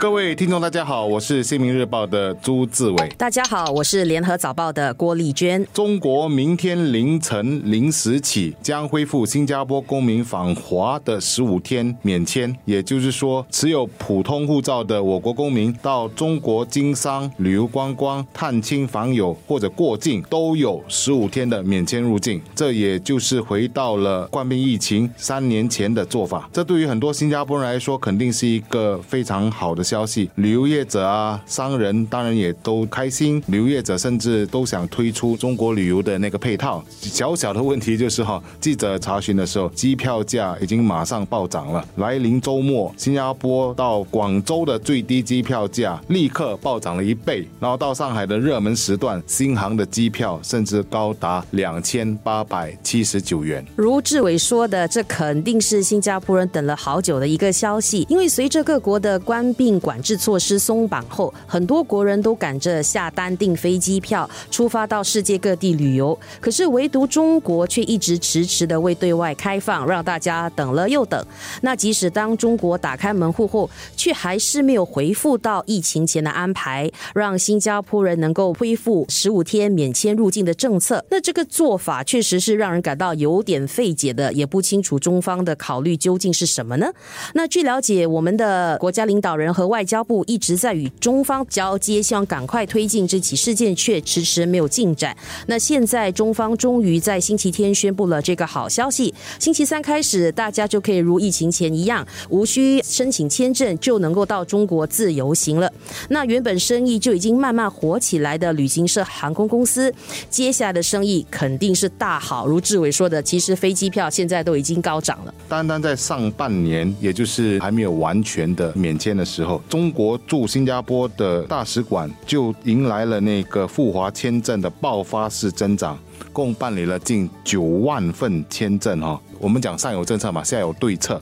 各位听众，大家好，我是《新民日报》的朱志伟。大家好，我是《联合早报》的郭丽娟。中国明天凌晨零时起将恢复新加坡公民访华的十五天免签，也就是说，持有普通护照的我国公民到中国经商、旅游观光、探亲访友或者过境，都有十五天的免签入境。这也就是回到了冠病疫情三年前的做法。这对于很多新加坡人来说，肯定是一个非常好的。消息，旅游业者啊，商人当然也都开心。旅游业者甚至都想推出中国旅游的那个配套。小小的问题就是哈，记者查询的时候，机票价已经马上暴涨了。来临周末，新加坡到广州的最低机票价立刻暴涨了一倍。然后到上海的热门时段，新航的机票甚至高达两千八百七十九元。如志伟说的，这肯定是新加坡人等了好久的一个消息，因为随着各国的官病。管制措施松绑后，很多国人都赶着下单订飞机票，出发到世界各地旅游。可是唯独中国却一直迟迟的未对外开放，让大家等了又等。那即使当中国打开门户后，却还是没有回复到疫情前的安排，让新加坡人能够恢复十五天免签入境的政策。那这个做法确实是让人感到有点费解的，也不清楚中方的考虑究竟是什么呢？那据了解，我们的国家领导人和外交部一直在与中方交接，希望赶快推进这起事件，却迟迟没有进展。那现在中方终于在星期天宣布了这个好消息：星期三开始，大家就可以如疫情前一样，无需申请签证就能够到中国自由行了。那原本生意就已经慢慢火起来的旅行社、航空公司，接下来的生意肯定是大好。如志伟说的，其实飞机票现在都已经高涨了。单单在上半年，也就是还没有完全的免签的时候。中国驻新加坡的大使馆就迎来了那个赴华签证的爆发式增长，共办理了近九万份签证哈。我们讲上有政策嘛，下有对策，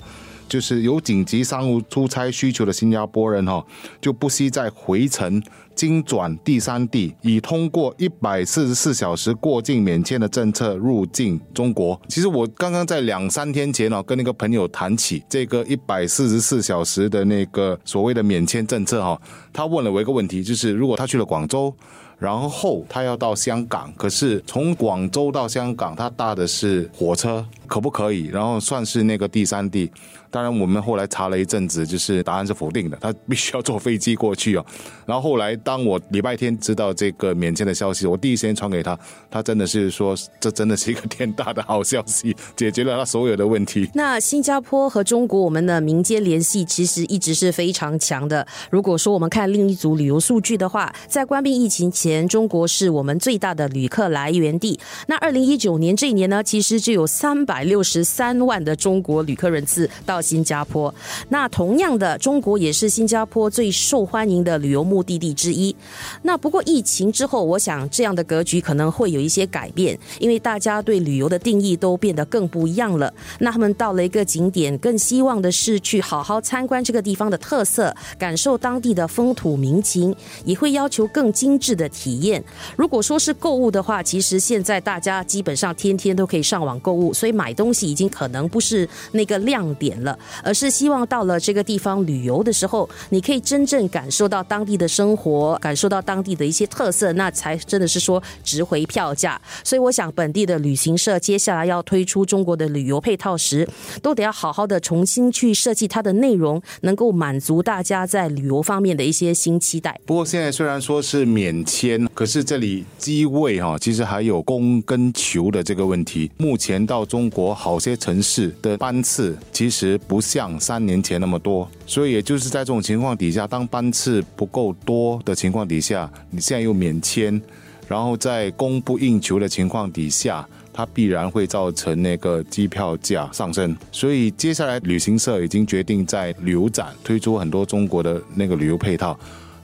就是有紧急商务出差需求的新加坡人哈，就不惜在回程。经转第三地，以通过一百四十四小时过境免签的政策入境中国。其实我刚刚在两三天前哦，跟那个朋友谈起这个一百四十四小时的那个所谓的免签政策哈，他问了我一个问题，就是如果他去了广州，然后他要到香港，可是从广州到香港他搭的是火车，可不可以？然后算是那个第三地。当然，我们后来查了一阵子，就是答案是否定的，他必须要坐飞机过去哦。然后后来，当我礼拜天知道这个免签的消息，我第一时间传给他，他真的是说，这真的是一个天大的好消息，解决了他所有的问题。那新加坡和中国，我们的民间联系其实一直是非常强的。如果说我们看另一组旅游数据的话，在关闭疫情前，中国是我们最大的旅客来源地。那二零一九年这一年呢，其实就有三百百六十三万的中国旅客人次到。新加坡，那同样的，中国也是新加坡最受欢迎的旅游目的地之一。那不过疫情之后，我想这样的格局可能会有一些改变，因为大家对旅游的定义都变得更不一样了。那他们到了一个景点，更希望的是去好好参观这个地方的特色，感受当地的风土民情，也会要求更精致的体验。如果说是购物的话，其实现在大家基本上天天都可以上网购物，所以买买东西已经可能不是那个亮点了。而是希望到了这个地方旅游的时候，你可以真正感受到当地的生活，感受到当地的一些特色，那才真的是说值回票价。所以我想，本地的旅行社接下来要推出中国的旅游配套时，都得要好好的重新去设计它的内容，能够满足大家在旅游方面的一些新期待。不过现在虽然说是免签，可是这里机位哈，其实还有供跟求的这个问题。目前到中国国好些城市的班次，其实。不像三年前那么多，所以也就是在这种情况底下，当班次不够多的情况底下，你现在又免签，然后在供不应求的情况底下，它必然会造成那个机票价上升。所以接下来旅行社已经决定在旅游展推出很多中国的那个旅游配套。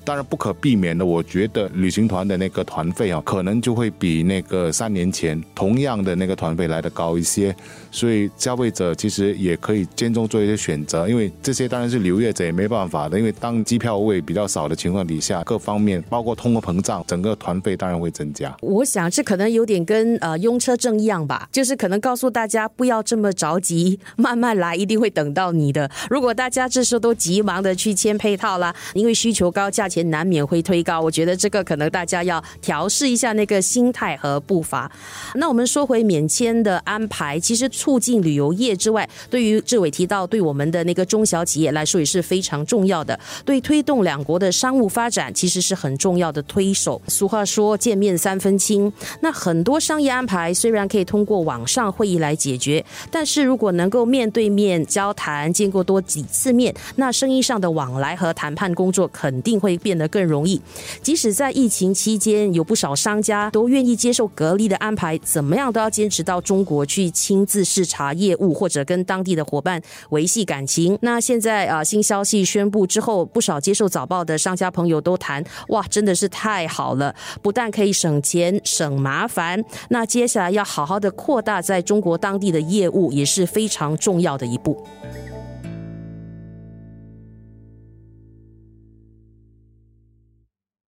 当然不可避免的，我觉得旅行团的那个团费啊，可能就会比那个三年前同样的那个团费来的高一些。所以消费者其实也可以间中做一些选择，因为这些当然是旅游业者也没办法的，因为当机票位比较少的情况底下，各方面包括通货膨胀，整个团费当然会增加。我想这可能有点跟呃拥车证一样吧，就是可能告诉大家不要这么着急，慢慢来，一定会等到你的。如果大家这时候都急忙的去签配套啦，因为需求高，价钱难免会推高。我觉得这个可能大家要调试一下那个心态和步伐。那我们说回免签的安排，其实。促进旅游业之外，对于志伟提到，对我们的那个中小企业来说也是非常重要的。对推动两国的商务发展，其实是很重要的推手。俗话说见面三分亲，那很多商业安排虽然可以通过网上会议来解决，但是如果能够面对面交谈，见过多几次面，那生意上的往来和谈判工作肯定会变得更容易。即使在疫情期间，有不少商家都愿意接受隔离的安排，怎么样都要坚持到中国去亲自。视察业务或者跟当地的伙伴维系感情。那现在啊，新消息宣布之后，不少接受早报的商家朋友都谈，哇，真的是太好了！不但可以省钱省麻烦，那接下来要好好的扩大在中国当地的业务，也是非常重要的一步。